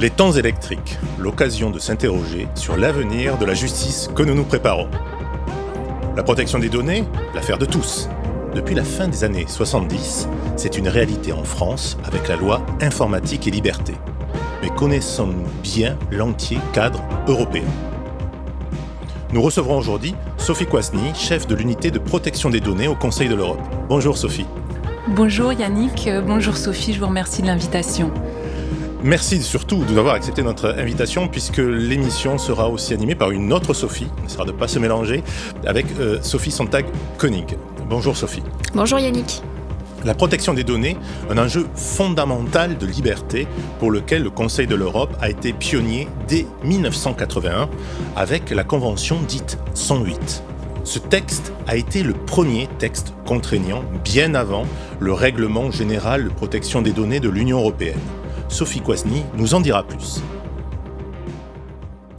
Les temps électriques, l'occasion de s'interroger sur l'avenir de la justice que nous nous préparons. La protection des données, l'affaire de tous. Depuis la fin des années 70, c'est une réalité en France avec la loi informatique et liberté. Mais connaissons-nous bien l'entier cadre européen? Nous recevrons aujourd'hui Sophie Kwasny, chef de l'unité de protection des données au Conseil de l'Europe. Bonjour Sophie. Bonjour Yannick, euh, bonjour Sophie, je vous remercie de l'invitation. Merci surtout d'avoir accepté notre invitation puisque l'émission sera aussi animée par une autre Sophie, on essaiera de ne pas se mélanger, avec euh, Sophie Sontag-Koenig. Bonjour Sophie. Bonjour Yannick. La protection des données, un enjeu fondamental de liberté pour lequel le Conseil de l'Europe a été pionnier dès 1981 avec la convention dite 108. Ce texte a été le premier texte contraignant bien avant le règlement général de protection des données de l'Union européenne. Sophie Kwasny nous en dira plus.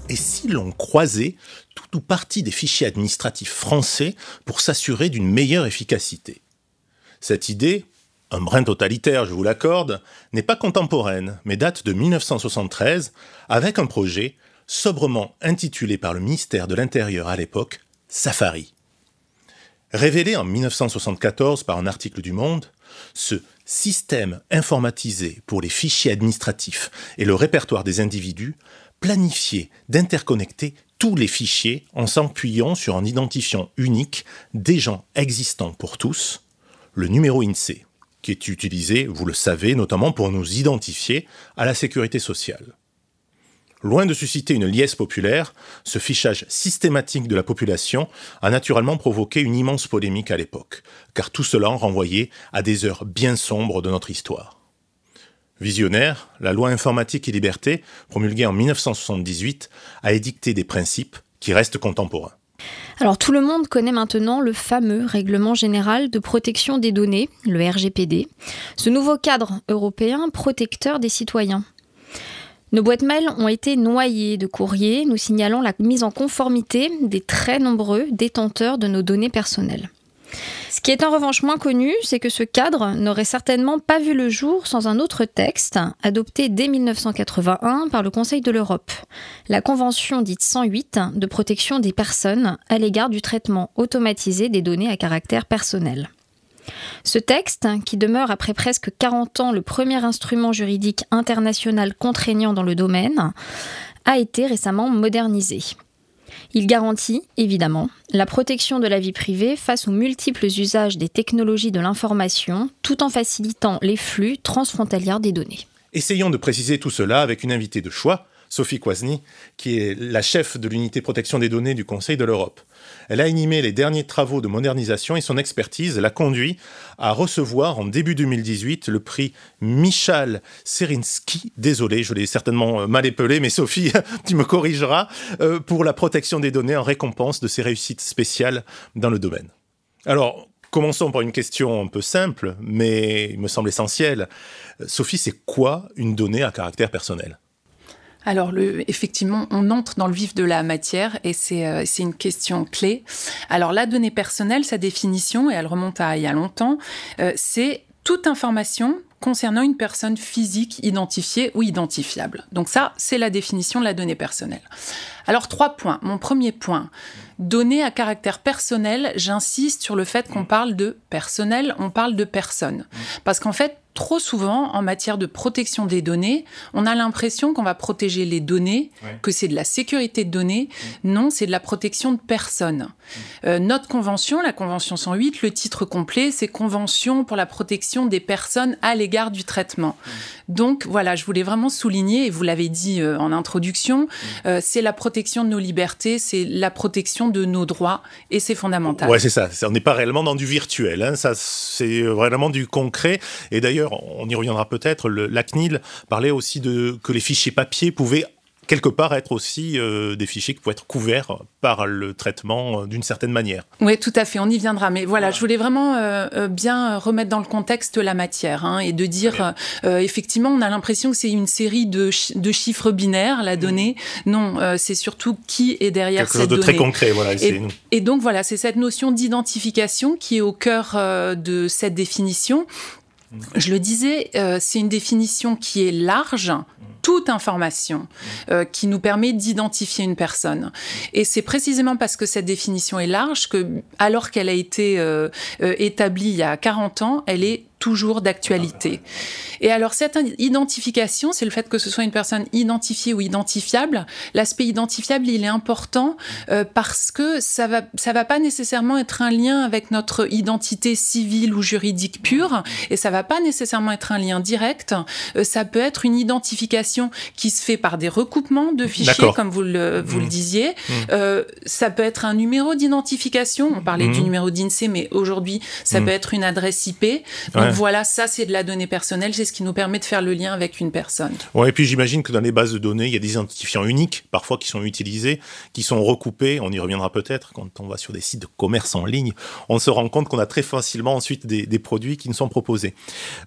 Et si l'on croisait tout ou partie des fichiers administratifs français pour s'assurer d'une meilleure efficacité? Cette idée, un brin totalitaire, je vous l'accorde, n'est pas contemporaine, mais date de 1973, avec un projet sobrement intitulé par le ministère de l'Intérieur à l'époque Safari. Révélé en 1974 par un article du Monde, ce système informatisé pour les fichiers administratifs et le répertoire des individus planifiait d'interconnecter tous les fichiers en s'appuyant sur un identifiant unique des gens existants pour tous, le numéro INSEE, qui est utilisé, vous le savez, notamment pour nous identifier à la sécurité sociale. Loin de susciter une liesse populaire, ce fichage systématique de la population a naturellement provoqué une immense polémique à l'époque, car tout cela renvoyait à des heures bien sombres de notre histoire. Visionnaire, la loi informatique et liberté, promulguée en 1978, a édicté des principes qui restent contemporains. Alors tout le monde connaît maintenant le fameux règlement général de protection des données, le RGPD, ce nouveau cadre européen protecteur des citoyens. Nos boîtes mail ont été noyées de courriers nous signalant la mise en conformité des très nombreux détenteurs de nos données personnelles. Ce qui est en revanche moins connu, c'est que ce cadre n'aurait certainement pas vu le jour sans un autre texte, adopté dès 1981 par le Conseil de l'Europe, la Convention dite 108 de protection des personnes à l'égard du traitement automatisé des données à caractère personnel. Ce texte, qui demeure après presque 40 ans le premier instrument juridique international contraignant dans le domaine, a été récemment modernisé. Il garantit, évidemment, la protection de la vie privée face aux multiples usages des technologies de l'information, tout en facilitant les flux transfrontaliers des données. Essayons de préciser tout cela avec une invitée de choix, Sophie Kwasny, qui est la chef de l'unité protection des données du Conseil de l'Europe. Elle a animé les derniers travaux de modernisation et son expertise l'a conduit à recevoir en début 2018 le prix Michal Serinsky, désolé, je l'ai certainement euh, mal épelé, mais Sophie, tu me corrigeras, euh, pour la protection des données en récompense de ses réussites spéciales dans le domaine. Alors, Commençons par une question un peu simple, mais il me semble essentielle. Sophie, c'est quoi une donnée à caractère personnel? Alors, effectivement, on entre dans le vif de la matière et euh, c'est une question clé. Alors, la donnée personnelle, sa définition, et elle remonte à il y a longtemps, euh, c'est toute information concernant une personne physique identifiée ou identifiable. Donc ça, c'est la définition de la donnée personnelle. Alors trois points. Mon premier point, données à caractère personnel, j'insiste sur le fait qu'on parle de personnel, on parle de personne. Parce qu'en fait, trop souvent, en matière de protection des données, on a l'impression qu'on va protéger les données, que c'est de la sécurité de données. Non, c'est de la protection de personnes. Euh, notre convention, la Convention 108, le titre complet, c'est Convention pour la protection des personnes à l'égard du traitement. Donc voilà, je voulais vraiment souligner, et vous l'avez dit euh, en introduction, euh, c'est la protection de nos libertés, c'est la protection de nos droits, et c'est fondamental. Ouais, c'est ça. On n'est pas réellement dans du virtuel. Hein. Ça, c'est vraiment du concret. Et d'ailleurs, on y reviendra peut-être, la CNIL parlait aussi de que les fichiers papier pouvaient quelque part être aussi euh, des fichiers qui pouvaient être couverts par le traitement euh, d'une certaine manière. Oui, tout à fait, on y viendra. Mais voilà, je voulais vraiment euh, bien remettre dans le contexte la matière hein, et de dire, effectivement, on a l'impression que c'est une série de, chiffres binaires, la donnée. Non, c'est surtout qui est derrière Quelque chose de très concret, voilà. Et, et donc voilà, c'est cette notion d'identification qui est au cœur de cette définition Je le disais, c'est une définition qui est large, toute information euh, qui nous permet d'identifier une personne. Et c'est précisément parce que cette définition est large que, alors qu'elle a été euh, euh, établie il y a 40 ans, elle est toujours d'actualité. Et alors cette identification, c'est le fait que ce soit une personne identifiée ou identifiable. L'aspect identifiable, il est important euh, parce que ça va ça va pas nécessairement être un lien avec notre identité civile ou juridique pure et ça va pas nécessairement être un lien direct. Euh, ça peut être une identification qui se fait par des recoupements de fichiers comme vous le vous le mmh. disiez. Mmh. Euh, ça peut être un numéro d'identification. On parlait du mmh. numéro d'INSEE, mais aujourd'hui ça peut être une adresse IP voilà, ça c'est de la donnée personnelle, c'est ce qui nous permet de faire le lien avec une personne. Ouais, et puis j'imagine que dans les bases de données, il y a des identifiants uniques, parfois qui sont utilisés, qui sont recoupés. On y reviendra peut-être quand on va sur des sites de commerce en ligne. On se rend compte qu'on a très facilement ensuite des, produits qui nous sont proposés.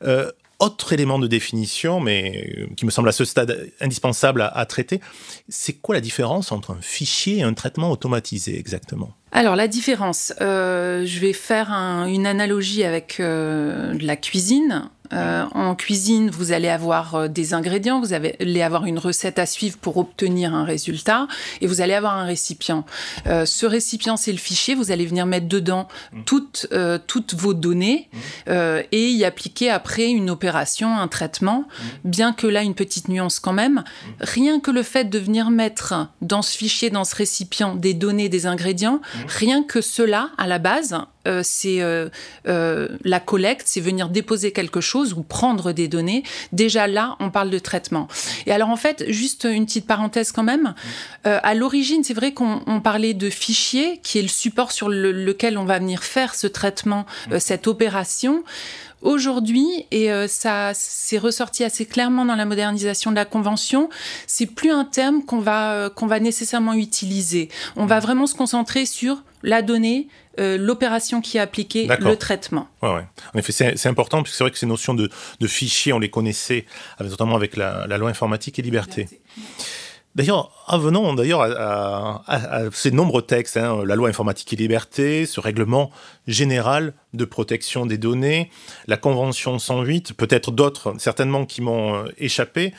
Euh, autre élément de définition, mais euh, qui me semble à ce stade indispensable à traiter, c'est quoi la différence entre un fichier et un traitement automatisé exactement? Alors la différence, euh, je vais faire une analogie avec euh, la cuisine. Euh, en cuisine, vous allez avoir euh, des ingrédients, vous allez avoir une recette à suivre pour obtenir un résultat, et vous allez avoir un récipient. Euh, ce récipient, c'est le fichier. Vous allez venir mettre dedans mmh. toutes, toutes vos données mmh. et y appliquer après une opération, un traitement. Mmh. Bien que là, une petite nuance quand même. Rien que le fait de venir mettre dans ce fichier, dans ce récipient, des données, des ingrédients, rien que cela, à la base, euh, c'est euh, euh, la collecte, c'est venir déposer quelque chose ou prendre des données. Déjà là, on parle de traitement. Et alors en fait, juste une petite parenthèse quand même. à l'origine, c'est vrai qu'on parlait de fichier, qui est le support sur lequel on va venir faire ce traitement, cette opération. Aujourd'hui, et ça s'est ressorti assez clairement dans la modernisation de la convention, c'est plus un terme qu'on va qu'on va nécessairement utiliser. On va vraiment se concentrer sur la donnée, euh, l'opération qui est appliquée, le traitement. Ouais, ouais. En effet, c'est important, parce que c'est vrai que ces notions de, de, fichiers, on les connaissait, notamment avec la, loi informatique et liberté. D'ailleurs, venons d'ailleurs à, ces nombreux textes, hein, la loi informatique et liberté, ce règlement général de protection des données, la Convention 108, peut-être d'autres certainement qui m'ont euh, échappé.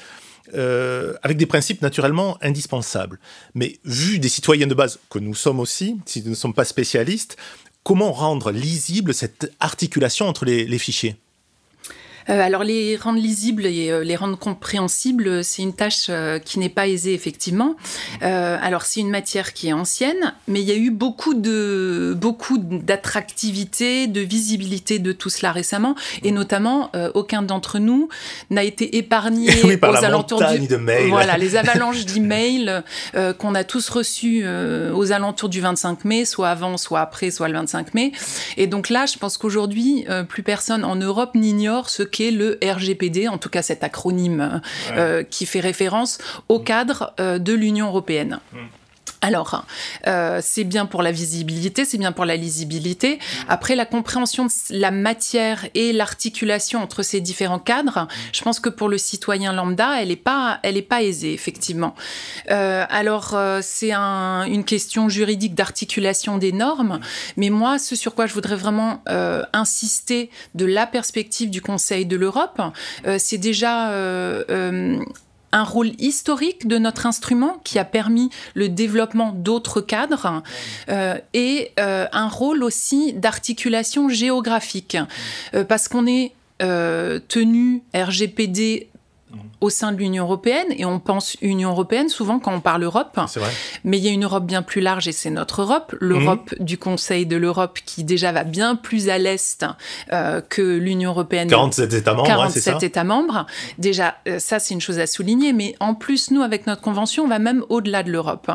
Euh, avec des principes naturellement indispensables. Mais vu des citoyens de base que nous sommes aussi, si nous ne sommes pas spécialistes, comment rendre lisible cette articulation entre les fichiers? Alors les rendre lisibles et euh, les rendre compréhensibles, c'est une tâche euh, qui n'est pas aisée effectivement. alors c'est une matière qui est ancienne, mais il y a eu beaucoup de beaucoup d'attractivité, de visibilité de tout cela récemment, et notamment aucun d'entre nous n'a été épargné aux alentours du de voilà les avalanches d'emails qu'on a tous reçus aux alentours du 25 mai, soit avant, soit après, soit le 25 mai. Et donc là, je pense qu'aujourd'hui, plus personne en Europe n'ignore ce qu'est le RGPD, en tout cas cet acronyme euh, qui fait référence au cadre euh, de l'Union européenne. Mmh. Alors, euh, c'est bien pour la visibilité, c'est bien pour la lisibilité. Après, la compréhension de la matière et l'articulation entre ces différents cadres, je pense que pour le citoyen lambda, elle n'est pas, elle est pas aisée, effectivement. Euh, alors, euh, c'est une question juridique d'articulation des normes, mais moi, ce sur quoi je voudrais vraiment insister de la perspective du Conseil de l'Europe, c'est déjà un rôle historique de notre instrument qui a permis le développement d'autres cadres euh, et euh, un rôle aussi d'articulation géographique. Euh, parce qu'on est tenu RGPD au sein de l'Union européenne, et on pense Union européenne souvent quand on parle Europe, mais il y a une Europe bien plus large et c'est notre Europe, l'Europe mhm. du Conseil de l'Europe qui déjà va bien plus à l'est euh, que l'Union européenne. 47 États membres, 47 États membres. Déjà, euh, ça c'est une chose à souligner, mais en plus, nous, avec notre convention, on va même au-delà de l'Europe.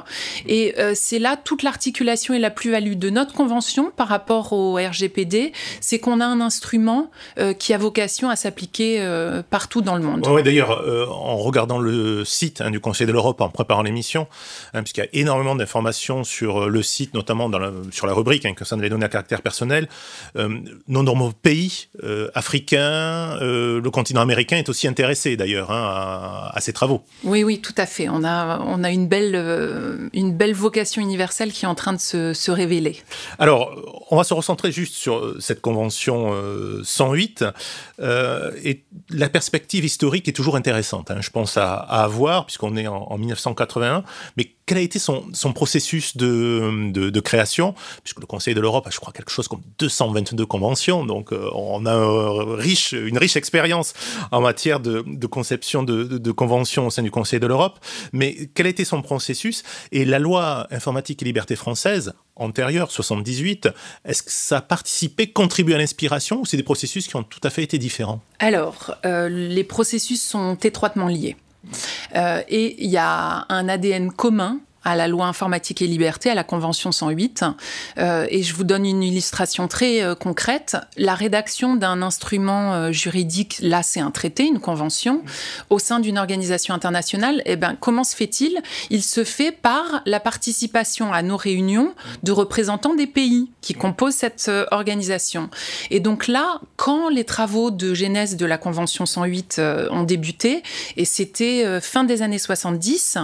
Et euh, c'est là toute l'articulation et la plus-value de notre convention par rapport au RGPD, c'est qu'on a un instrument qui a vocation à s'appliquer partout dans le monde. Oui, d'ailleurs, euh, en regardant le site hein, du Conseil de l'Europe en préparant l'émission, hein, puisqu'il y a énormément d'informations sur euh, le site, notamment sur la rubrique hein, concernant les données à caractère personnel. Euh, nos nombreux pays africains, le continent américain est aussi intéressé d'ailleurs à, ces travaux. Oui, oui, tout à fait. On a, on a une, belle, une belle vocation universelle qui est en train de se, se révéler. Alors, on va se recentrer juste sur euh, cette convention 108 et la perspective historique est toujours intéressante. Hein, je pense à, avoir puisqu'on est en, en 1981, mais quel a été son, processus de, de, création Puisque le Conseil de l'Europe a, je crois, quelque chose comme 222 conventions, donc euh, on a riche, une riche expérience en matière de, conception de, conventions au sein du Conseil de l'Europe. Mais quel a été son processus? Et la loi informatique et liberté française, antérieure, 78, est-ce que ça a participé, contribué à l'inspiration ou c'est des processus qui ont tout à fait été différents? Alors, euh, les processus sont étroitement liés. Euh, et il y a un ADN commun à la loi informatique et liberté, à la Convention 108. Euh, et je vous donne une illustration très euh, concrète. La rédaction d'un instrument euh, juridique, là c'est un traité, une convention, au sein d'une organisation internationale, eh ben, comment se fait-il? Il se fait par la participation à nos réunions de représentants des pays qui composent cette organisation. Et donc là, quand les travaux de genèse de la Convention 108 ont débuté, et c'était fin des années 70,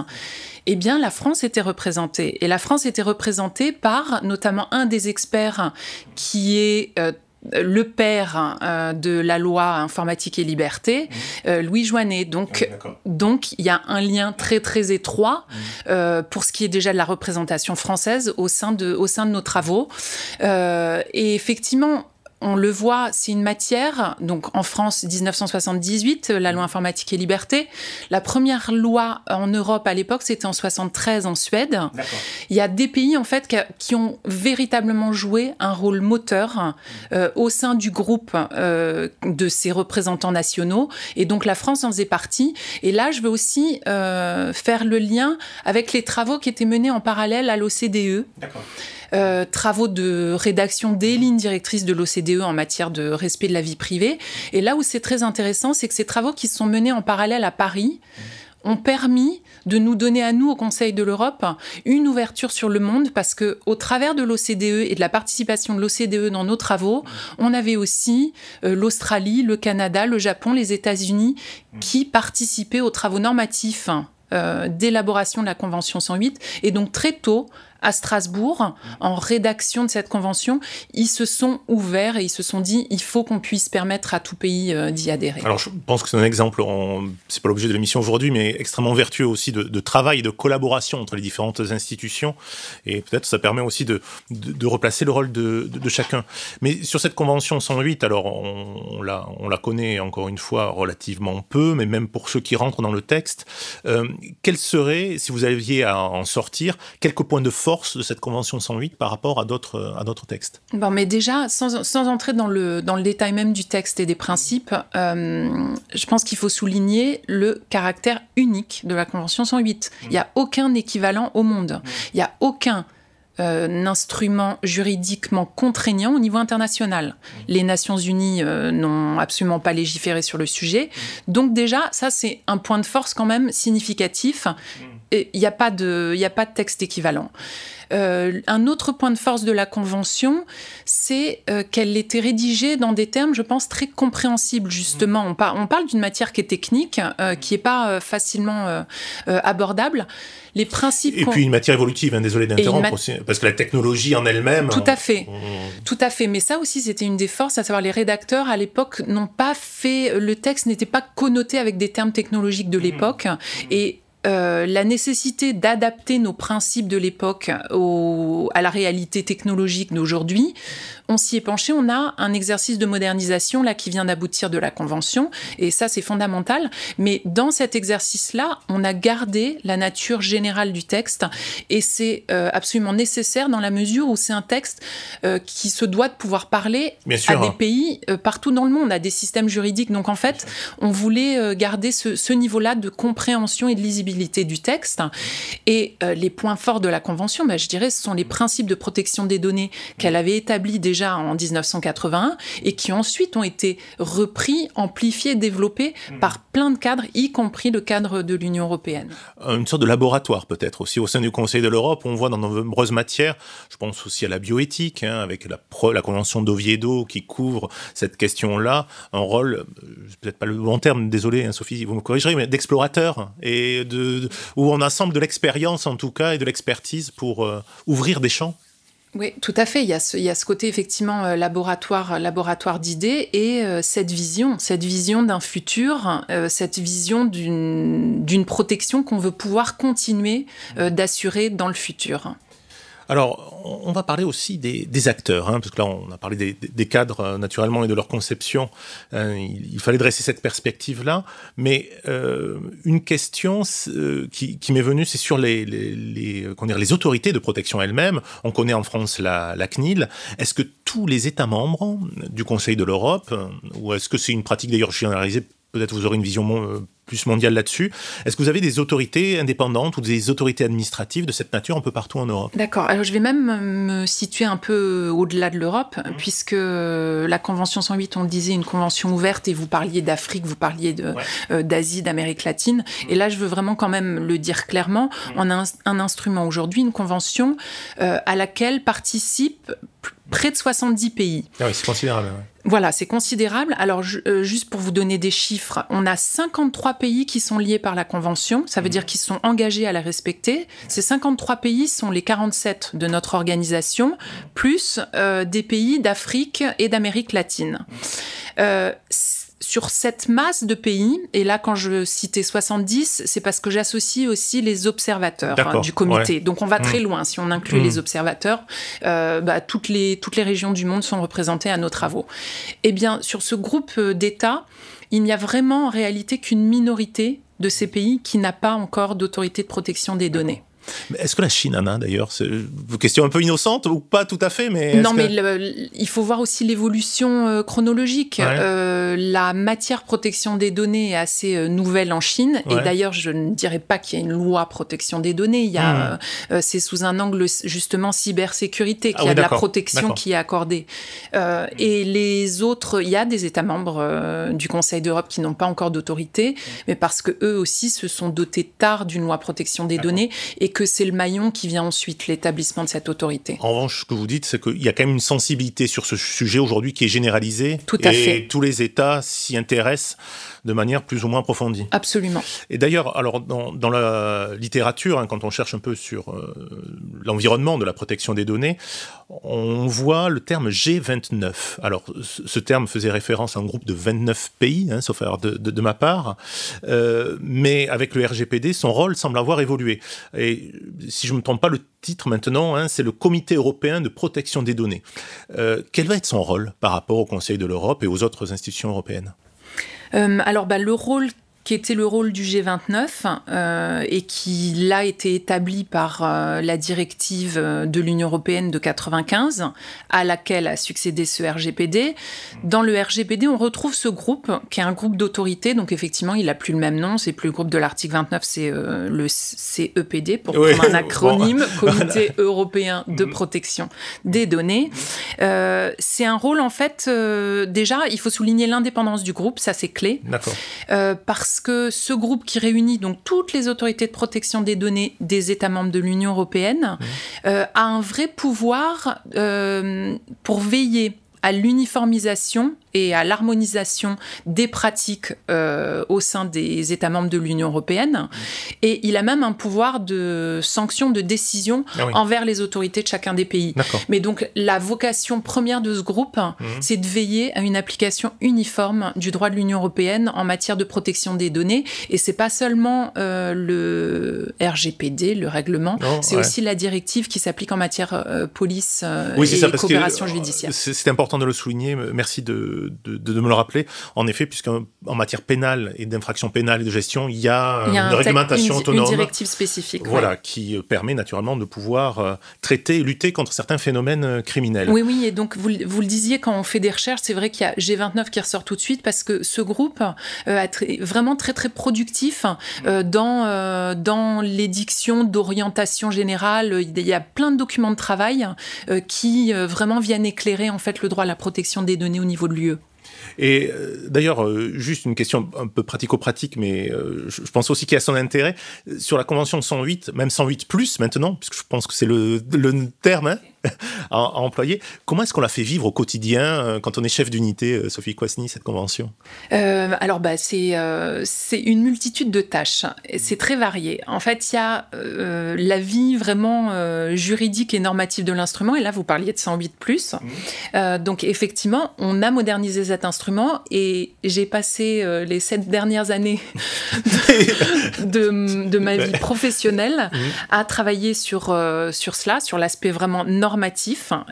eh bien, la France était représentée. Et la France était représentée par notamment un des experts qui est euh, le père euh, de la loi informatique et liberté, mmh. euh, Louis Joannet. Donc, ah donc, il y a un lien très très étroit mmh. pour ce qui est déjà de la représentation française au sein de, au sein de nos travaux. et effectivement, on le voit, c'est une matière, donc en France 1978, la loi informatique et liberté. La première loi en Europe à l'époque, c'était en 73 en Suède. Il y a des pays en fait qui ont véritablement joué un rôle moteur euh, au sein du groupe euh, de ces représentants nationaux. Et donc la France en faisait partie. Et là, je veux aussi euh, faire le lien avec les travaux qui étaient menés en parallèle à l'OCDE. D'accord. Euh, travaux de rédaction des lignes directrices de l'OCDE en matière de respect de la vie privée. Et là où c'est très intéressant, c'est que ces travaux qui sont menés en parallèle à Paris ont permis de nous donner à nous, au Conseil de l'Europe, une ouverture sur le monde parce que au travers de l'OCDE et de la participation de l'OCDE dans nos travaux, on avait aussi euh, l'Australie, le Canada, le Japon, les États-Unis qui participaient aux travaux normatifs euh, d'élaboration de la Convention 108. Et donc très tôt, à Strasbourg, en rédaction de cette convention, ils se sont ouverts et ils se sont dit il faut qu'on puisse permettre à tout pays euh, d'y adhérer. Alors je pense que c'est un exemple, c'est pas l'objet de l'émission aujourd'hui, mais extrêmement vertueux aussi de, travail et de collaboration entre les différentes institutions. Et peut-être ça permet aussi de, de, replacer le rôle de, chacun. Mais sur cette convention 108, alors on, la, on la connaît encore une fois relativement peu, mais même pour ceux qui rentrent dans le texte, euh, quels seraient, si vous aviez à en sortir, quelques points de force de cette Convention 108 par rapport à d'autres, à d'autres textes Bon, mais déjà, sans, sans, entrer dans le, dans le détail même du texte et des principes, euh, je pense qu'il faut souligner le caractère unique de la Convention 108. Il n'y a aucun équivalent au monde. Il n'y a aucun euh, instrument juridiquement contraignant au niveau international. Les Nations Unies euh, n'ont absolument pas légiféré sur le sujet. Donc déjà, ça c'est un point de force quand même significatif il n'y a, pas de, a pas de texte équivalent. Euh, un autre point de force de la Convention, c'est euh, qu'elle était rédigée dans des termes, je pense, très compréhensibles, justement. On, on parle d'une matière qui est technique, euh, qui n'est pas facilement abordable. Les principes. Et puis une matière évolutive, hein, désolé d'interrompre aussi, parce que la technologie en elle-même. Tout à fait. Tout à fait. Mais ça aussi, c'était une des forces, à savoir les rédacteurs à l'époque n'ont pas fait. Le texte n'était pas connoté avec des termes technologiques de l'époque. Et euh, la nécessité d'adapter nos principes de l'époque à la réalité technologique d'aujourd'hui on s'y est penché, on a un exercice de modernisation là qui vient d'aboutir de la convention et ça c'est fondamental. Mais dans cet exercice-là, on a gardé la nature générale du texte et c'est euh, absolument nécessaire dans la mesure où c'est un texte euh, qui se doit de pouvoir parler à des pays euh, partout dans le monde, à des systèmes juridiques. Donc en fait, on voulait garder ce, ce niveau-là de compréhension et de lisibilité du texte. Et les points forts de la convention, bah, je dirais, ce sont les principes de protection des données qu'elle avait établis déjà déjà en 1981 et qui ensuite ont été repris, amplifiés, développés mmh. par plein de cadres, y compris le cadre de l'Union européenne. Une sorte de laboratoire peut-être aussi au sein du Conseil de l'Europe. On voit dans de nombreuses matières, je pense aussi à la bioéthique, hein, avec la, la Convention d'Oviedo qui couvre cette question-là, un rôle, euh, peut-être pas le bon terme, désolé hein, Sophie, vous me corrigerez, mais d'explorateur, et de, où on assemble de l'expérience en tout cas et de l'expertise pour euh, ouvrir des champs Oui, tout à fait. Il y a ce, il y a ce côté effectivement euh, laboratoire, laboratoire d'idées et euh, cette vision, cette vision d'un futur, euh, cette vision d'une protection qu'on veut pouvoir continuer d'assurer dans le futur. Alors, on va parler aussi des, acteurs, hein, parce que là, on a parlé des, cadres, euh, naturellement, et de leur conception. Euh, il, fallait dresser cette perspective-là. Mais euh, une question qui, m'est venue, c'est sur les, les, autorités de protection elles-mêmes. On connaît en France la, la CNIL. Est-ce que tous les États membres du Conseil de l'Europe, ou est-ce que c'est une pratique d'ailleurs généralisée peut-être vous aurez une vision plus mondiale là-dessus. Est-ce que vous avez des autorités indépendantes ou des autorités administratives de cette nature un peu partout en Europe? D'accord. Alors je vais même me situer un peu au-delà de l'Europe, mmh. puisque la Convention 108, on le disait, une convention ouverte, et vous parliez d'Afrique, vous parliez euh, d'Asie, d'Amérique latine. Mmh. Et là, je veux vraiment quand même le dire clairement, mmh. on a un, instrument aujourd'hui, une convention euh, à laquelle participent près de 70 pays. Ah oui, c'est considérable. Voilà, c'est considérable. Alors, euh, juste pour vous donner des chiffres, on a 53 pays qui sont liés par la Convention. Ça veut mmh. dire qu'ils sont engagés à la respecter. Ces 53 pays sont les 47 de notre organisation, plus euh, des pays d'Afrique et d'Amérique latine. Euh, sur cette masse de pays, et là quand je citais 70, c'est parce que j'associe aussi les observateurs hein, du comité. Donc on va très mmh. loin si on inclut mmh. les observateurs. Euh, bah, toutes, les, toutes les régions du monde sont représentées à nos travaux. Eh bien, sur ce groupe d'États, il n'y a vraiment en réalité qu'une minorité de ces pays qui n'a pas encore d'autorité de protection des données. Est-ce que la Chine en a d'ailleurs C'est une question un peu innocente ou pas tout à fait mais Non, mais il faut voir aussi l'évolution euh, chronologique. Euh, la matière protection des données est assez euh, nouvelle en Chine. Et d'ailleurs, je ne dirais pas qu'il y a une loi protection des données. Il y a, hmm. c'est sous un angle justement cybersécurité qu'il y a ah de la protection qui est accordée. et les autres, il y a des États membres du Conseil d'Europe qui n'ont pas encore d'autorité, mais parce que eux aussi se sont dotés tard d'une loi protection des données et que c'est le maillon qui vient ensuite, l'établissement de cette autorité. En revanche, ce que vous dites, c'est qu'il y a quand même une sensibilité sur ce sujet aujourd'hui qui est généralisée. Tout à et fait. tous les États s'y intéressent de manière plus ou moins approfondie. Absolument. Et d'ailleurs, alors dans, la littérature, hein, quand on cherche un peu sur euh, l'environnement de la protection des données, on voit le terme G29. Alors, ce terme faisait référence à un groupe de 29 pays, hein, sauf de, ma part, euh, mais avec le RGPD, son rôle semble avoir évolué. Et si je ne me trompe pas, le titre maintenant, hein, c'est le Comité européen de protection des données. Euh, quel va être son rôle par rapport au Conseil de l'Europe et aux autres institutions européennes? Alors, bah, le rôle qui était le rôle du G29 euh, et qui l'a été établi par euh, la directive de l'Union européenne de 95, à laquelle a succédé ce RGPD. Dans le RGPD, on retrouve ce groupe qui est un groupe d'autorité, donc effectivement, il n'a plus le même nom, c'est plus le groupe de l'article 29, c'est euh, le CEPD pour prendre un acronyme, Comité européen de mm-hmm. protection des données. c'est un rôle en fait déjà, il faut souligner l'indépendance du groupe, ça c'est clé. D'accord. parce parce que ce groupe qui réunit donc toutes les autorités de protection des données des États membres de l'Union européenne mmh. euh, a un vrai pouvoir euh, pour veiller à l'uniformisation et à l'harmonisation des pratiques euh, au sein des États membres de l'Union européenne. Et il a même un pouvoir de sanction, de décision ah envers les autorités de chacun des pays. Mais donc la vocation première de ce groupe, mhm. c'est de veiller à une application uniforme du droit de l'Union européenne en matière de protection des données. Et c'est pas seulement euh, le RGPD, le règlement, c'est aussi la directive qui s'applique en matière euh, police et coopération judiciaire. C'est important de le souligner. Merci de de, me le rappeler. En effet, puisqu'en en matière pénale et d'infraction pénale et de gestion, il y a, une réglementation autonome. Une directive spécifique. Voilà, qui euh, permet naturellement de pouvoir euh, traiter et lutter contre certains phénomènes euh, criminels. Oui, oui, et donc vous, vous le disiez, quand on fait des recherches, c'est vrai qu'il y a G29 qui ressort tout de suite parce que ce groupe est vraiment très, très productif dans, dans l'édiction d'orientation générale. Il y a plein de documents de travail qui vraiment viennent éclairer en fait le droit à la protection des données au niveau de l'UE. Et euh, d'ailleurs, euh, juste une question un peu pratico-pratique, mais euh, je pense aussi qu'il y a son intérêt. Sur la Convention 108, même 108 plus maintenant, puisque je pense que c'est le, le, terme, hein, à, employer. Comment est-ce qu'on la fait vivre au quotidien euh, quand on est chef d'unité, euh, Sophie Kwasny, cette convention? Alors, bah, c'est c'est une multitude de tâches. C'est très varié. En fait, il y a la vie vraiment juridique et normative de l'instrument. Et là, vous parliez de 108 plus. Mmh. donc, effectivement, on a modernisé cet instrument et j'ai passé les sept dernières années de, de, ma vie professionnelle mmh. à travailler sur, sur cela, sur l'aspect vraiment normatif,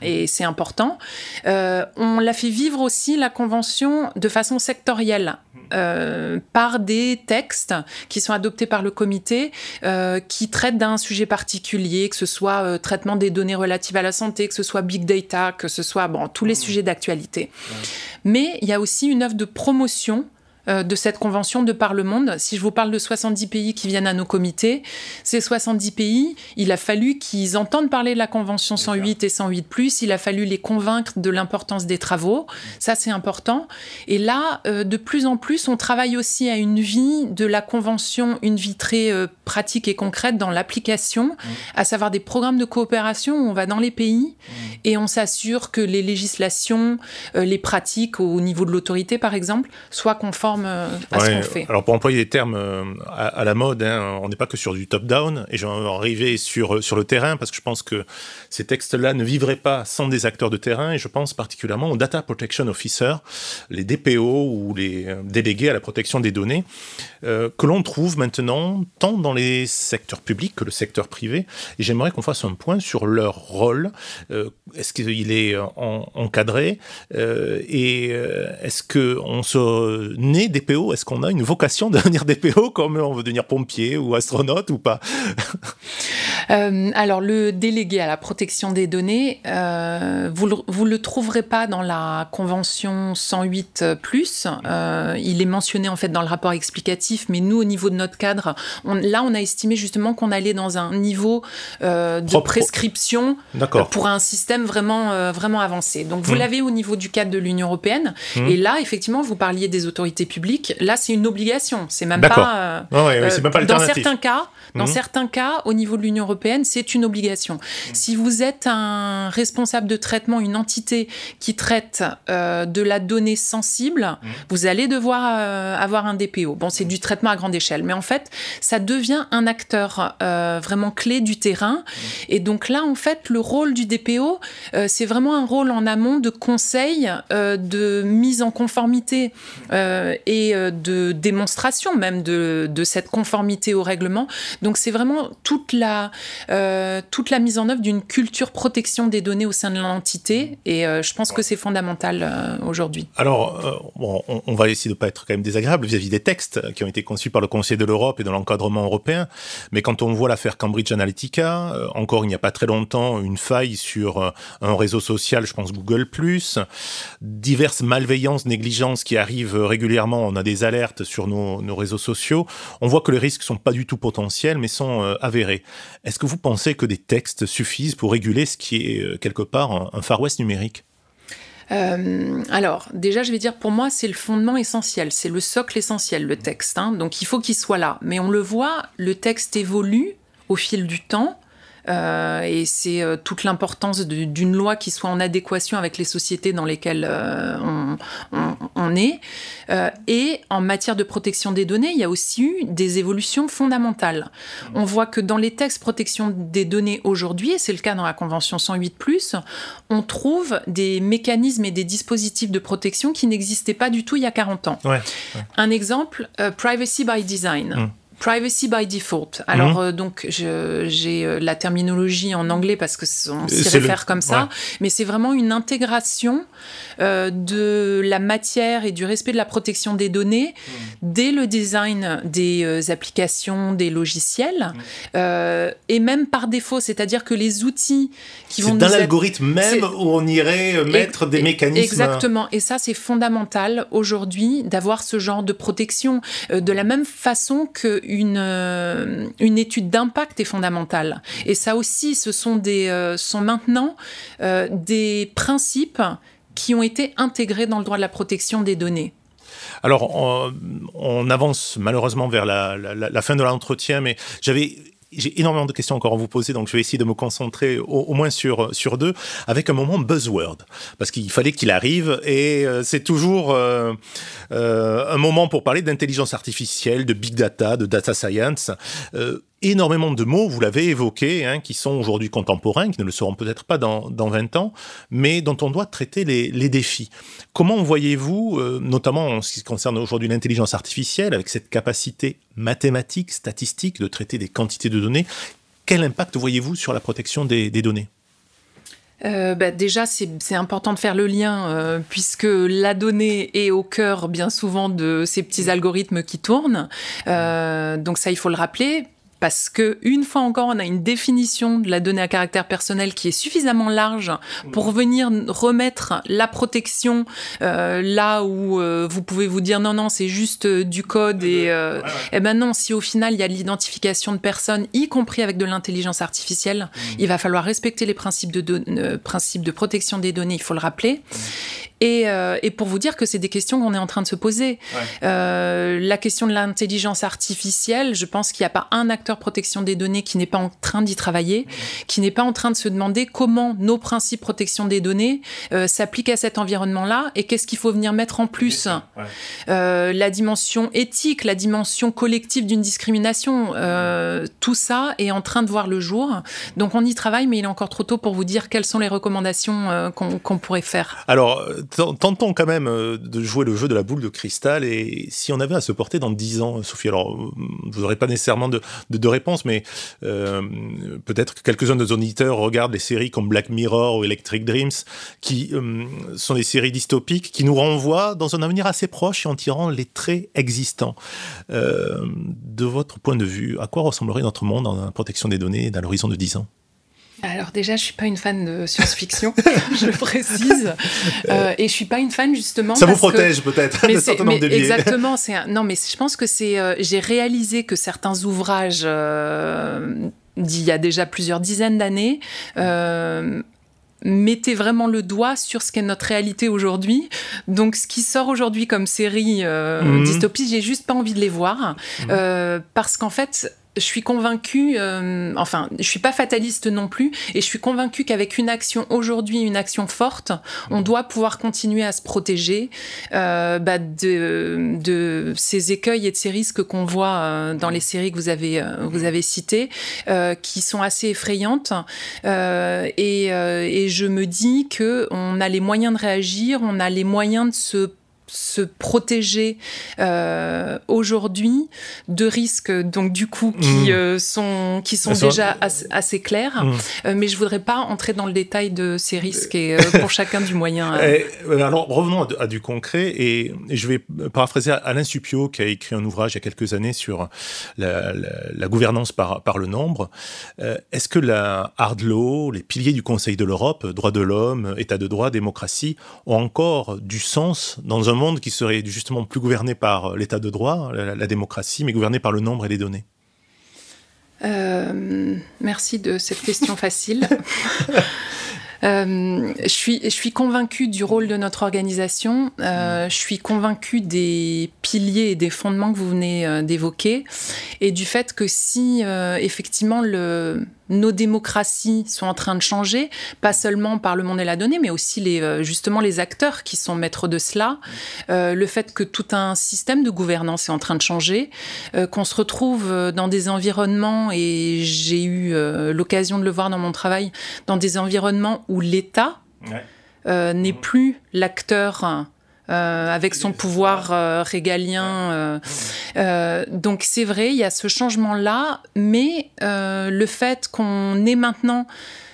et c'est important. Euh, on l'a fait vivre aussi, la Convention, de façon sectorielle, euh, par des textes qui sont adoptés par le comité, euh, qui traitent d'un sujet particulier, que ce soit traitement des données relatives à la santé, que ce soit big data, que ce soit bon, tous les mmh. sujets d'actualité. Mais il y a aussi une œuvre de promotion de cette convention de par le monde. Si je vous parle de 70 pays qui viennent à nos comités, ces 70 pays, il a fallu qu'ils entendent parler de la convention 108 et 108 il a fallu les convaincre de l'importance des travaux. Ça, c'est important. Et là, euh, de plus en plus, on travaille aussi à une vie de la convention, une vie très euh, pratique et concrète dans l'application, à savoir des programmes de coopération où on va dans les pays et on s'assure que les législations, les pratiques au niveau de l'autorité, par exemple, soient conformes euh, alors pour employer des termes euh, à, la mode, hein, on n'est pas que sur du top-down, et j'en vais arriver sur, euh, sur le terrain, parce que je pense que ces textes-là ne vivraient pas sans des acteurs de terrain, et je pense particulièrement aux Data Protection Officers, les DPO ou les délégués à la protection des données, que l'on trouve maintenant tant dans les secteurs publics que le secteur privé, et j'aimerais qu'on fasse un point sur leur rôle. est-ce qu'il est encadré, et est-ce qu'on se naît DPO Est-ce qu'on a une vocation de devenir DPO comme on veut devenir pompier ou astronaute ou pas? Euh, Alors, le délégué à la protection des données, euh, vous ne le, trouverez pas dans la convention 108 euh, il est mentionné en fait dans le rapport explicatif, mais nous, au niveau de notre cadre, là, on a estimé justement qu'on allait dans un niveau de prescription pour un système vraiment, vraiment avancé. Donc, vous mmh. l'avez au niveau du cadre de l'Union européenne. Mmh. Et là, effectivement, vous parliez des autorités public, là c'est une obligation. C'est même pas. Euh, même pas dans certains cas, dans mhm. certains cas, au niveau de l'Union européenne, c'est une obligation. Mhm. Si vous êtes un responsable de traitement, une entité qui traite euh, de la donnée sensible, mhm. vous allez devoir euh, avoir un DPO. Bon, c'est du traitement à grande échelle, mais en fait, ça devient un acteur vraiment clé du terrain. Et donc là, en fait, le rôle du DPO, c'est vraiment un rôle en amont de conseil, de mise en conformité et euh, de démonstration même de, de, cette conformité au règlement. Donc c'est vraiment toute la, euh, toute la mise en œuvre d'une culture protection des données au sein de l'entité. Et euh, je pense que c'est fondamental aujourd'hui. Alors, bon, on, va essayer de ne pas être quand même désagréable vis-à-vis des textes qui ont été conçus par le Conseil de l'Europe et de l'encadrement européen, mais quand on voit l'affaire Cambridge Analytica, encore il n'y a pas très longtemps, une faille sur un réseau social, je pense Google ⁇ diverses malveillances, négligences qui arrivent régulièrement. On a des alertes sur nos, réseaux sociaux, on voit que les risques sont pas du tout potentiels, mais sont euh, avérés. Est-ce que vous pensez que des textes suffisent pour réguler ce qui est euh, quelque part un, Far West numérique? Euh, alors, déjà, je vais dire, pour moi, c'est le fondement essentiel, c'est le socle essentiel, le texte. Hein. donc, il faut qu'il soit là. Mais on le voit, le texte évolue au fil du temps. Euh, et c'est euh, toute l'importance d'une loi qui soit en adéquation avec les sociétés dans lesquelles euh, on, est. et en matière de protection des données, il y a aussi eu des évolutions fondamentales. On voit que dans les textes protection des données aujourd'hui, et c'est le cas dans la Convention 108, on trouve des mécanismes et des dispositifs de protection qui n'existaient pas du tout il y a 40 ans. Un exemple, Privacy by Design. Mmh. Privacy by default. Alors, mhm. euh, donc, j'ai euh, la terminologie en anglais parce que on s'y réfère comme ça, mais c'est vraiment une intégration euh, de la matière et du respect de la protection des données mhm. dès le design des applications, des logiciels, mhm. et même par défaut, c'est-à-dire que les outils qui vont dans l'algorithme même où on irait mettre des mécanismes. Exactement, et ça, c'est fondamental aujourd'hui d'avoir ce genre de protection de la même façon que une, euh, une étude d'impact est fondamentale. Et ça aussi, ce sont, des, euh, sont maintenant euh, des principes qui ont été intégrés dans le droit de la protection des données. Alors, on, avance malheureusement vers la, la fin de l'entretien, mais j'avais j'ai énormément de questions encore à vous poser, donc je vais essayer de me concentrer au, moins sur, deux, avec un moment buzzword, parce qu'il fallait qu'il arrive, et euh, c'est toujours euh, euh, un moment pour parler d'intelligence artificielle, de big data, de data science énormément de mots, vous l'avez évoqué, hein, qui sont aujourd'hui contemporains, qui ne le seront peut-être pas dans, dans 20 ans, mais dont on doit traiter les, défis. Comment voyez-vous, euh, notamment en ce qui concerne aujourd'hui l'intelligence artificielle, avec cette capacité mathématique, statistique de traiter des quantités de données, quel impact voyez-vous sur la protection des, données? Euh, bah déjà, c'est important de faire le lien euh, puisque la donnée est au cœur bien souvent de ces petits algorithmes qui tournent. Donc ça, il faut le rappeler parce que une fois encore, on a une définition de la donnée à caractère personnel qui est suffisamment large pour venir remettre la protection euh, là où euh, vous pouvez vous dire non non c'est juste euh, du code et, euh, et eh ben non si au final il y a de l'identification de personnes y compris avec de l'intelligence artificielle, mmh. il va falloir respecter les principes de, principes de protection des données, il faut le rappeler. Mmh. Et, euh, et, pour vous dire que c'est des questions qu'on est en train de se poser. Euh, la question de l'intelligence artificielle, je pense qu'il n'y a pas un acteur protection des données qui n'est pas en train d'y travailler, qui n'est pas en train de se demander comment nos principes protection des données euh, s'appliquent à cet environnement-là et qu'est-ce qu'il faut venir mettre en plus. La dimension éthique, la dimension collective d'une discrimination, tout ça est en train de voir le jour. Donc on y travaille, mais il est encore trop tôt pour vous dire quelles sont les recommandations qu'on qu pourrait faire. Alors, tentons quand même euh, de jouer le jeu de la boule de cristal. Et si on avait à se porter dans 10 ans, Sophie, alors vous n'aurez pas nécessairement de, réponse, mais euh, peut-être que quelques-uns de nos auditeurs regardent les séries comme Black Mirror ou Electric Dreams, qui euh, sont des séries dystopiques qui nous renvoient dans un avenir assez proche et en tirant les traits existants. Euh, de votre point de vue, à quoi ressemblerait notre monde la protection des données dans l'horizon de 10 ans? Alors déjà, je suis pas une fan de science-fiction, je le précise, euh, et je suis pas une fan justement. Ça vous protège peut-être de certain nombre de biais. Exactement. C'est un... non, mais je pense que c'est. Euh, j'ai réalisé que certains ouvrages euh, d'il y a déjà plusieurs dizaines d'années euh, mettez vraiment le doigt sur ce qu'est notre réalité aujourd'hui. Donc, ce qui sort aujourd'hui comme série euh, mmh. dystopie, j'ai juste pas envie de les voir mmh. euh, parce qu'en fait, je suis convaincue, euh, enfin, je suis pas fataliste non plus, et je suis convaincue qu'avec une action aujourd'hui, une action forte, on mhm. doit pouvoir continuer à se protéger euh, bah, de, de, ces écueils et de ces risques qu'on voit euh, dans les séries que vous avez, euh, vous avez citées, euh, qui sont assez effrayantes. Euh, et, et, je me dis que on a les moyens de réagir, on a les moyens de se se protéger euh, aujourd'hui de risques donc du coup qui mmh. euh, sont qui sont déjà assez, assez, clairs mmh. euh, mais je voudrais pas entrer dans le détail de ces risques et pour chacun du moyen euh, alors revenons à, à, du concret et, et, je vais paraphraser Alain Supio qui a écrit un ouvrage il y a quelques années sur la, la, la gouvernance par, par le nombre est-ce que la hard law les piliers du Conseil de l'Europe droits de l'homme état de droit démocratie ont encore du sens dans un monde qui serait justement plus gouverné par l'état de droit, la, la, démocratie, mais gouverné par le nombre et les données euh, Merci de cette question facile. Euh, je, suis, je suis convaincue du rôle de notre organisation. Euh, je suis convaincue des piliers et des fondements que vous venez euh, d'évoquer et du fait que si euh, effectivement le, nos démocraties sont en train de changer, pas seulement par le monde et la donnée, mais aussi les, euh, justement les acteurs qui sont maîtres de cela, euh, le fait que tout un système de gouvernance est en train de changer, euh, qu'on se retrouve dans des environnements, et j'ai eu euh, l'occasion de le voir dans mon travail, dans des environnements où l'État ouais. N'est plus l'acteur euh, avec son pouvoir euh, régalien. Euh, donc c'est vrai, il y a ce changement-là, mais le fait qu'on ait maintenant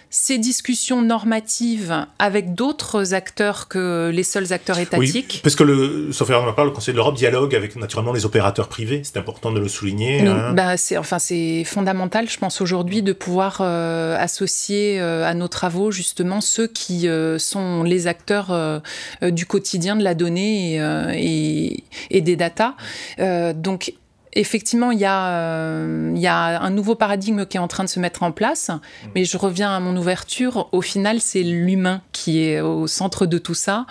ces discussions normatives avec d'autres acteurs que les seuls acteurs étatiques? Oui, parce que, le, sauf erreur le Conseil de l'Europe dialogue avec naturellement les opérateurs privés, c'est important de le souligner. Oui, hein. bah c'est enfin, fondamental, je pense, aujourd'hui, de pouvoir euh, associer euh, à nos travaux justement ceux qui euh, sont les acteurs du quotidien de la donnée et, et, et des datas. Euh, donc, effectivement, il y, a, il y a un nouveau paradigme qui est en train de se mettre en place, mmh. mais je reviens à mon ouverture. Au final, c'est l'humain qui est au centre de tout ça.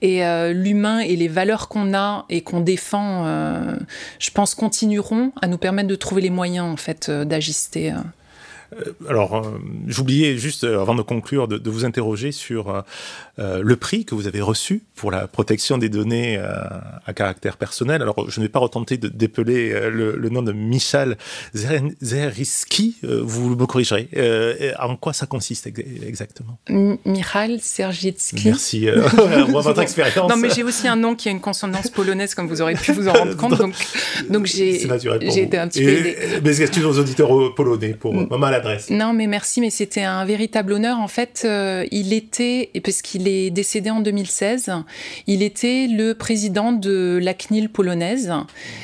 Et l'humain et les valeurs qu'on a et qu'on défend, je pense, continueront à nous permettre de trouver les moyens, en fait, d'ajuster. Euh, alors, euh, j'oubliais juste, euh, avant de conclure, de, vous interroger sur le prix que vous avez reçu pour la protection des données à caractère personnel. Alors, je ne vais pas retenter de dépeler le, nom de Michal Zeriski, vous me corrigerez. en quoi ça consiste exactement? Michal Zerjicki. Merci pour votre expérience. Non, mais j'ai aussi un nom qui a une consonance polonaise, comme vous aurez pu vous en rendre compte. Donc, donc j'ai été un petit peu... Mais excusez aux auditeurs polonais pour mm. Non, mais merci, mais c'était un véritable honneur. En fait, euh, il était, parce qu'il est décédé en 2016, il était le président de la CNIL polonaise.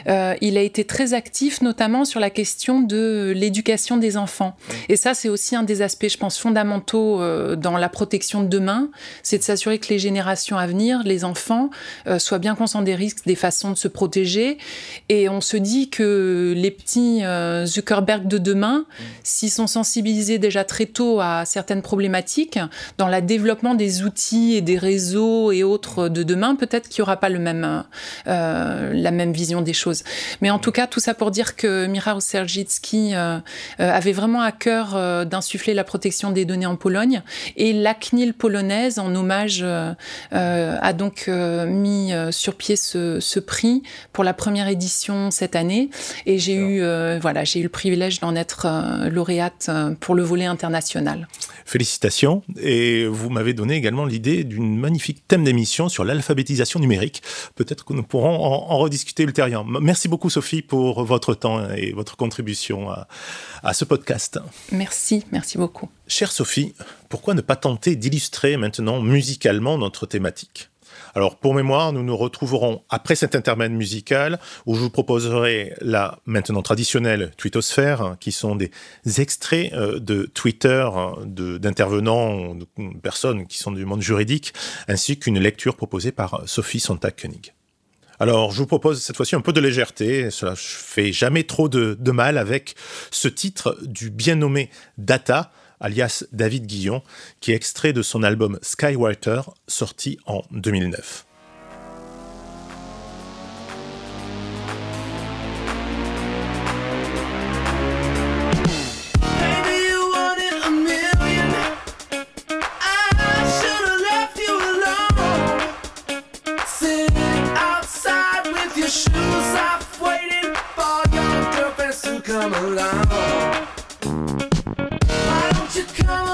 Euh, il a été très actif, notamment sur la question de l'éducation des enfants. Et ça, c'est aussi un des aspects, je pense, fondamentaux euh, dans la protection de demain, c'est de s'assurer que les générations à venir, les enfants, soient bien conscients des risques, des façons de se protéger. Et on se dit que les petits Zuckerberg de demain, s'ils sont sensibiliser déjà très tôt à certaines problématiques, dans le développement des outils et des réseaux et autres de demain, peut-être qu'il n'y aura pas le même, euh, la même vision des choses. Mais en tout cas, tout ça pour dire que Michał Sergicki euh, euh, avait vraiment à cœur d'insuffler la protection des données en Pologne et la CNIL polonaise, en hommage, a donc mis sur pied ce, ce, prix pour la première édition cette année. Et j'ai eu, voilà, j'ai eu le privilège d'en être lauréate euh, pour le volet international. Félicitations. Et vous m'avez donné également l'idée d'une magnifique thème d'émission sur l'alphabétisation numérique. Peut-être que nous pourrons en, rediscuter ultérieurement. Merci beaucoup Sophie pour votre temps et votre contribution à, à ce podcast. Merci, merci beaucoup. Chère Sophie, pourquoi ne pas tenter d'illustrer maintenant musicalement notre thématique? Alors, pour mémoire, nous nous retrouverons après cet intermède musical où je vous proposerai la maintenant traditionnelle twittosphère, hein, qui sont des extraits euh, de Twitter hein, d'intervenants, de, personnes qui sont du monde juridique, ainsi qu'une lecture proposée par Sophie Sontag-Koenig. Alors, je vous propose cette fois-ci un peu de légèreté. Cela fait jamais trop de, de mal avec ce titre du bien nommé Data, alias David Guillon, qui est extrait de son album Skywater, sorti en 2009. Sous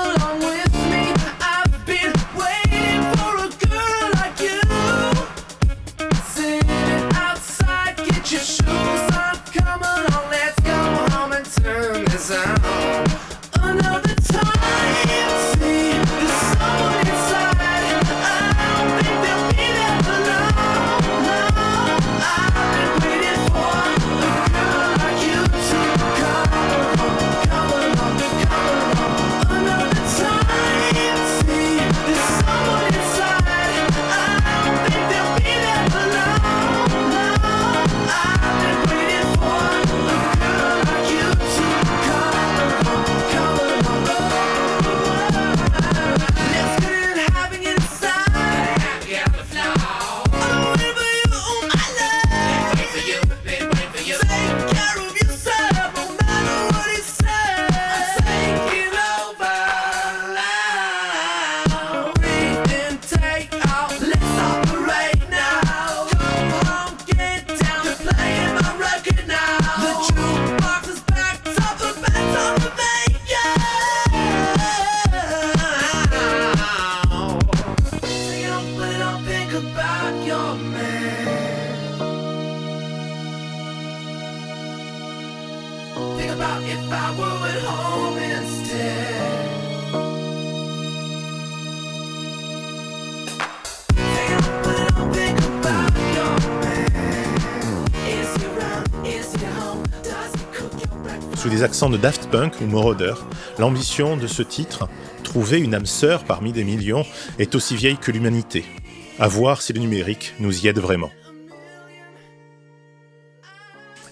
les accents de Daft Punk ou Moroder, l'ambition de ce titre, trouver une âme sœur parmi des millions, est aussi vieille que l'humanité. À voir si le numérique nous y aide vraiment.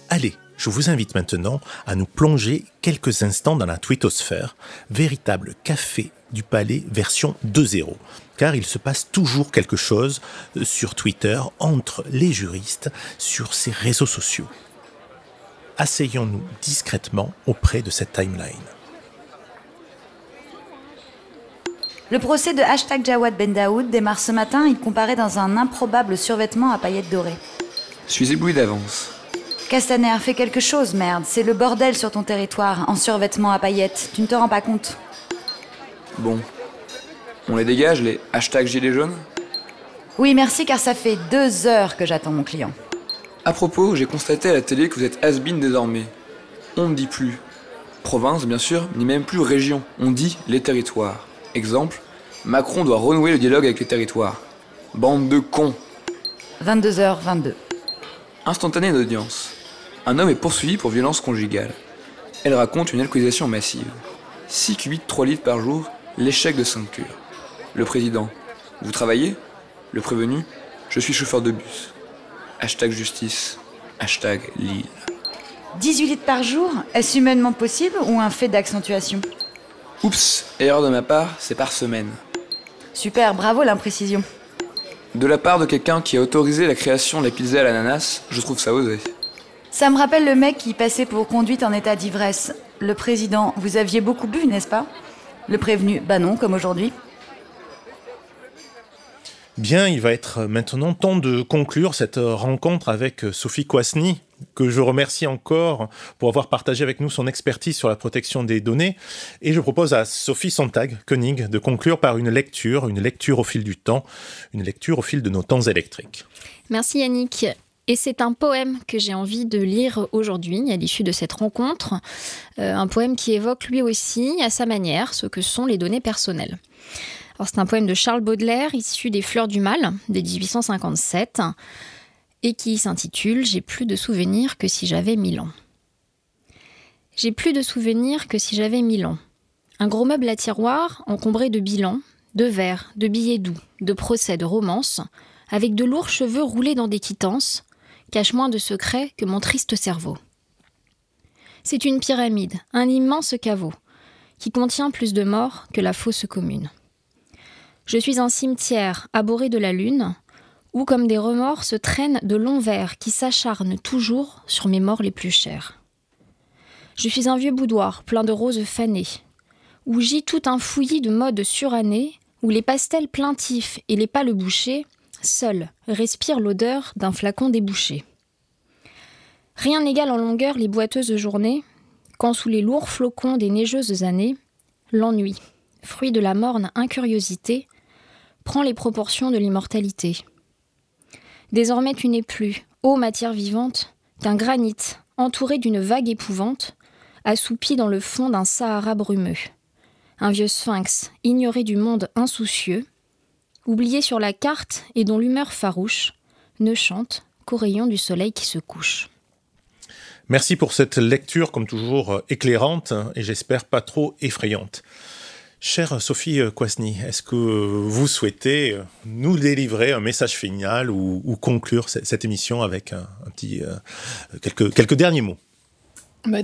Allez, Je vous invite maintenant à nous plonger quelques instants dans la twittosphère, véritable café du palais version 2.0 car il se passe toujours quelque chose sur Twitter entre les juristes sur ces réseaux sociaux. Asseyons-nous discrètement auprès de cette timeline. Le procès de hashtag Jawad Ben Daoud démarre ce matin. Il comparaît dans un improbable survêtement à paillettes dorées. Je suis ébloui d'avance. Castaner, fais quelque chose, merde. C'est le bordel sur ton territoire, en survêtement à paillettes. Tu ne te rends pas compte. Bon. On les dégage, les hashtags gilets jaunes? Oui, merci, car ça fait deux heures que j'attends mon client. À propos, j'ai constaté à la télé que vous êtes has désormais. On ne dit plus province, bien sûr, ni même plus région. On dit les territoires. Exemple, Macron doit renouer le dialogue avec les territoires. Bande de cons. 22h22. Instantanée d'audience. Un homme est poursuivi pour violence conjugale. Elle raconte une alcoolisation massive. 6 cubites 3 litres par jour, l'échec de ceinture. Le président. Vous travaillez? Le prévenu Je suis chauffeur de bus. Hashtag justice. Hashtag Lille. 18 litres par jour Est-ce humainement possible ou un fait d'accentuation? Oups, erreur de ma part, c'est par semaine. Super, bravo l'imprécision. De la part de quelqu'un qui a autorisé la création de la pizza à l'ananas, je trouve ça osé. Ça me rappelle le mec qui passait pour conduite en état d'ivresse. Le président, vous aviez beaucoup bu, n'est-ce pas? Le prévenu, bah non, comme aujourd'hui. Bien, il va être maintenant temps de conclure cette rencontre avec Sophie Kwasny, que je remercie encore pour avoir partagé avec nous son expertise sur la protection des données. Et je propose à Sophie Sontag, Koenig, de conclure par une lecture, une lecture au fil du temps, une lecture au fil de nos temps électriques. Merci Yannick. Et c'est un poème que j'ai envie de lire aujourd'hui, à l'issue de cette rencontre. Euh, un poème qui évoque lui aussi, à sa manière, ce que sont les données personnelles. C'est un poème de Charles Baudelaire, issu des Fleurs du Mal, de 1857 et qui s'intitule J'ai plus de souvenirs que si j'avais mille ans. J'ai plus de souvenirs que si j'avais mille ans. Un gros meuble à tiroir encombré de bilans, de verres, de billets doux, de procès, de romances, avec de lourds cheveux roulés dans des quittances, cache moins de secrets que mon triste cerveau. C'est une pyramide, un immense caveau, qui contient plus de morts que la fosse commune. Je suis un cimetière abordé de la lune, où comme des remords se traînent de longs vers qui s'acharnent toujours sur mes morts les plus chers. Je suis un vieux boudoir plein de roses fanées, où gît tout un fouillis de modes surannés, où les pastels plaintifs et les pâles bouchés, seuls, respirent l'odeur d'un flacon débouché. Rien n'égale en longueur les boiteuses journées, quand sous les lourds flocons des neigeuses années, l'ennui, fruit de la morne incuriosité, prend les proportions de l'immortalité. Désormais tu n'es plus, ô matière vivante, qu'un granit, entouré d'une vague épouvante, assoupi dans le fond d'un Sahara brumeux. Un vieux sphinx, ignoré du monde insoucieux, oublié sur la carte et dont l'humeur farouche ne chante qu'au rayon du soleil qui se couche. Merci pour cette lecture, comme toujours éclairante et j'espère pas trop effrayante. Chère Sophie Kwasny, est-ce que vous souhaitez nous délivrer un message final ou, conclure cette, émission avec euh, quelques, derniers mots? Bah,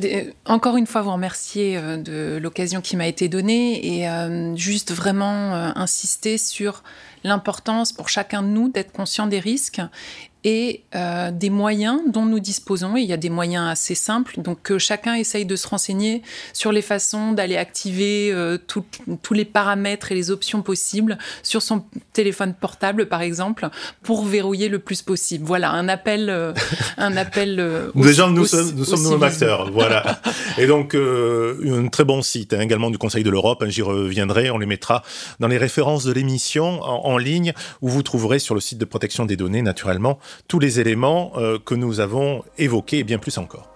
encore une fois, vous remercier euh, de l'occasion qui m'a été donnée et euh, juste vraiment insister sur l'importance pour chacun de nous d'être conscient des risques et euh, des moyens dont nous disposons. il y a des moyens assez simples, donc que chacun essaye de se renseigner sur les façons d'aller activer euh, tous les paramètres et les options possibles sur son téléphone portable, par exemple, pour verrouiller le plus possible. Voilà, un appel, euh, un appel. Déjà, nous sommes, nous sommes nos acteurs, voilà. et donc, un très bon site, hein, également du Conseil de l'Europe. Hein, j'y reviendrai, on les mettra dans les références de l'émission en, en ligne, où vous trouverez sur le site de protection des données, naturellement, tous les éléments euh, que nous avons évoqués et bien plus encore.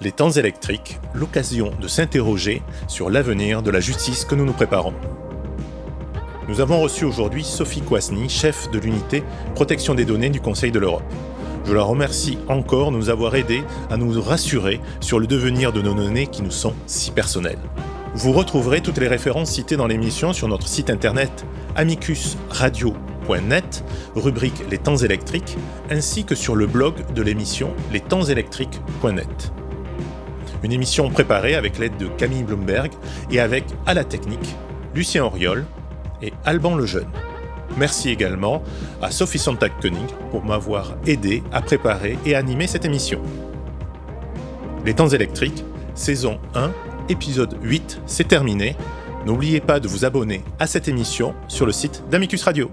Les temps électriques, l'occasion de s'interroger sur l'avenir de la justice que nous nous préparons. Nous avons reçu aujourd'hui Sophie Kwasny, chef de l'unité protection des données du Conseil de l'Europe. Je la remercie encore de nous avoir aidés à nous rassurer sur le devenir de nos données qui nous sont si personnelles. Vous retrouverez toutes les références citées dans l'émission sur notre site internet amicusradio.com lestemps-électriques.net, rubrique Les temps électriques, ainsi que sur le blog de l'émission lestemps-électriques.net. Une émission préparée avec l'aide de Camille Bloomberg et avec à la technique Lucien Auriol et Alban Lejeune. Merci également à Sophie Sontag-Koenig pour m'avoir aidé à préparer et animer cette émission. Les temps électriques, saison 1, épisode 8, c'est terminé. N'oubliez pas de vous abonner à cette émission sur le site d'Amicus Radio.